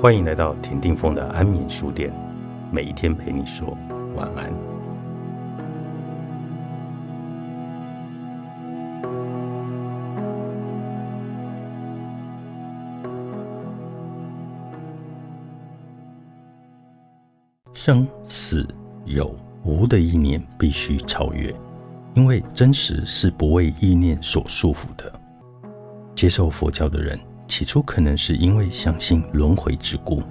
欢迎来到田定峰的安眠书店，每一天陪你说晚安。生死有无的意念必须超越，因为真实是不为意念所束缚的。接受佛教的人。起初可能是因为相信轮回之故，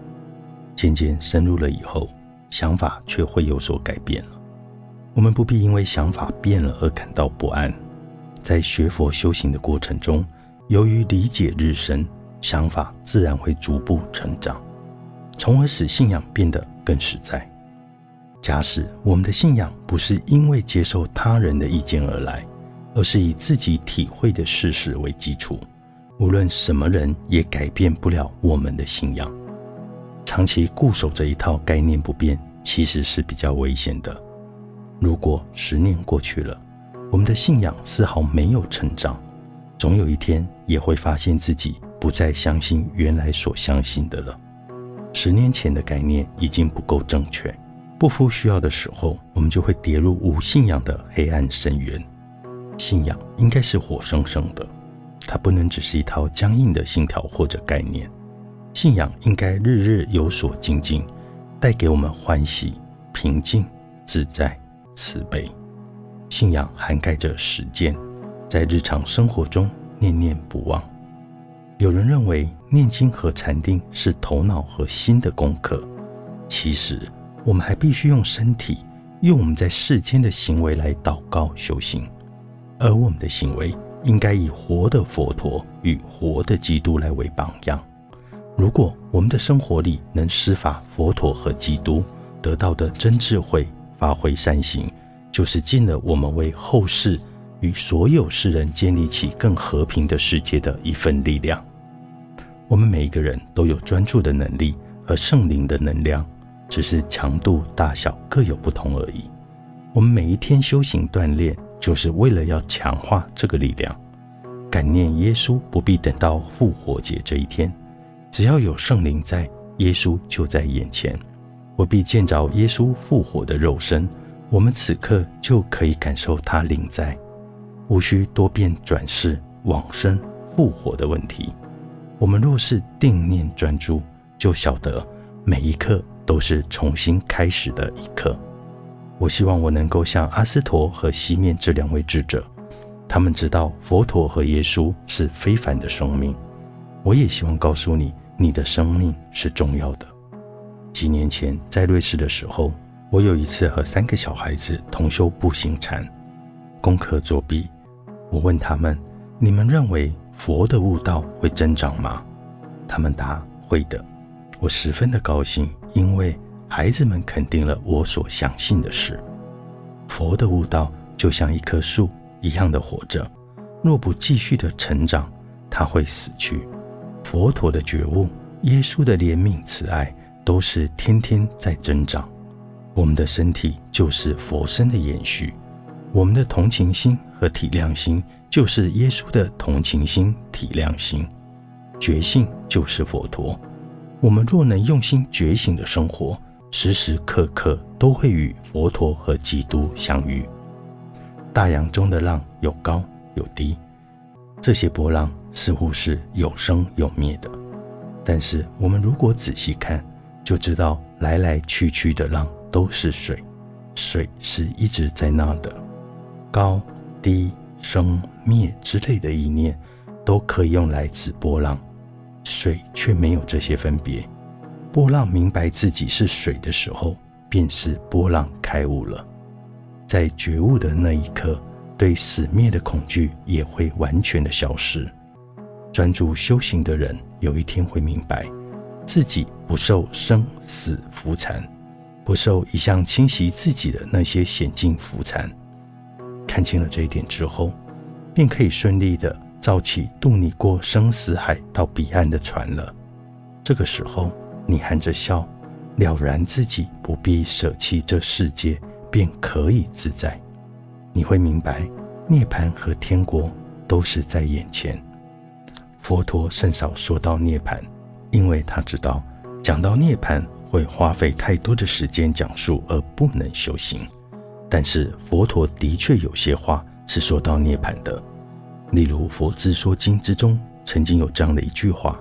渐渐深入了以后，想法却会有所改变了。我们不必因为想法变了而感到不安。在学佛修行的过程中，由于理解日深，想法自然会逐步成长，从而使信仰变得更实在。假使我们的信仰不是因为接受他人的意见而来，而是以自己体会的事实为基础。无论什么人也改变不了我们的信仰。长期固守这一套概念不变，其实是比较危险的。如果十年过去了，我们的信仰丝毫没有成长，总有一天也会发现自己不再相信原来所相信的了。十年前的概念已经不够正确，不敷需要的时候，我们就会跌入无信仰的黑暗深渊。信仰应该是活生生的。它不能只是一套僵硬的信条或者概念，信仰应该日日有所精进，带给我们欢喜、平静、自在、慈悲。信仰涵盖着实践，在日常生活中念念不忘。有人认为念经和禅定是头脑和心的功课，其实我们还必须用身体，用我们在世间的行为来祷告修行，而我们的行为。应该以活的佛陀与活的基督来为榜样。如果我们的生活里能施法佛陀和基督得到的真智慧，发挥善行，就是尽了我们为后世与所有世人建立起更和平的世界的一份力量。我们每一个人都有专注的能力和圣灵的能量，只是强度大小各有不同而已。我们每一天修行锻炼。就是为了要强化这个力量，感念耶稣不必等到复活节这一天，只要有圣灵在，耶稣就在眼前，不必见着耶稣复活的肉身，我们此刻就可以感受他灵在，无需多变转世、往生、复活的问题。我们若是定念专注，就晓得每一刻都是重新开始的一刻。我希望我能够像阿斯陀和西面这两位智者，他们知道佛陀和耶稣是非凡的生命。我也希望告诉你，你的生命是重要的。几年前在瑞士的时候，我有一次和三个小孩子同修步行禅，功课作弊。我问他们：“你们认为佛的悟道会增长吗？”他们答：“会的。”我十分的高兴，因为。孩子们肯定了我所相信的事。佛的悟道就像一棵树一样的活着，若不继续的成长，它会死去。佛陀的觉悟、耶稣的怜悯慈爱，都是天天在增长。我们的身体就是佛身的延续，我们的同情心和体谅心就是耶稣的同情心、体谅心。觉性就是佛陀。我们若能用心觉醒的生活。时时刻刻都会与佛陀和基督相遇。大洋中的浪有高有低，这些波浪似乎是有生有灭的。但是我们如果仔细看，就知道来来去去的浪都是水，水是一直在那的。高低生灭之类的意念，都可以用来指波浪，水却没有这些分别。波浪明白自己是水的时候，便是波浪开悟了。在觉悟的那一刻，对死灭的恐惧也会完全的消失。专注修行的人，有一天会明白，自己不受生死浮沉，不受一向侵袭自己的那些险境浮沉。看清了这一点之后，便可以顺利的造起渡你过生死海到彼岸的船了。这个时候。你含着笑，了然自己不必舍弃这世界，便可以自在。你会明白，涅槃和天国都是在眼前。佛陀甚少说到涅槃，因为他知道，讲到涅槃，会花费太多的时间讲述而不能修行。但是佛陀的确有些话是说到涅槃的，例如《佛之说经》之中曾经有这样的一句话：“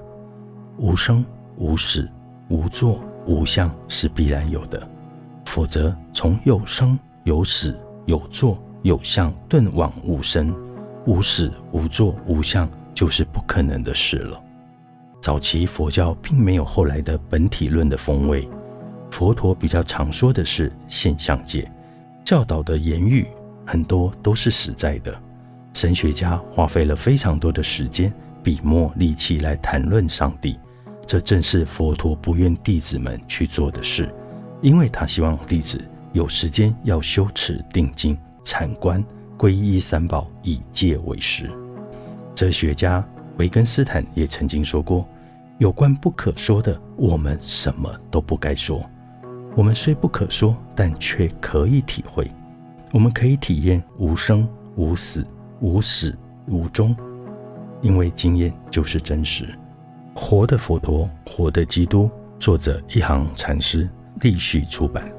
无生无死无作无相是必然有的，否则从有生有死有作有相顿往无生无死无作无相，就是不可能的事了。”早期佛教并没有后来的本体论的风味，佛陀比较常说的是现象界，教导的言语很多都是实在的。神学家花费了非常多的时间、笔墨、力气来谈论上帝，这正是佛陀不愿弟子们去做的事，因为他希望弟子有时间要修持定经、禅观、皈依三宝，以戒为师。哲学家。维根斯坦也曾经说过：“有关不可说的，我们什么都不该说。我们虽不可说，但却可以体会。我们可以体验无生、无死、无始、无终，因为经验就是真实。活的佛陀，活的基督。”作者一行禅师，立序出版。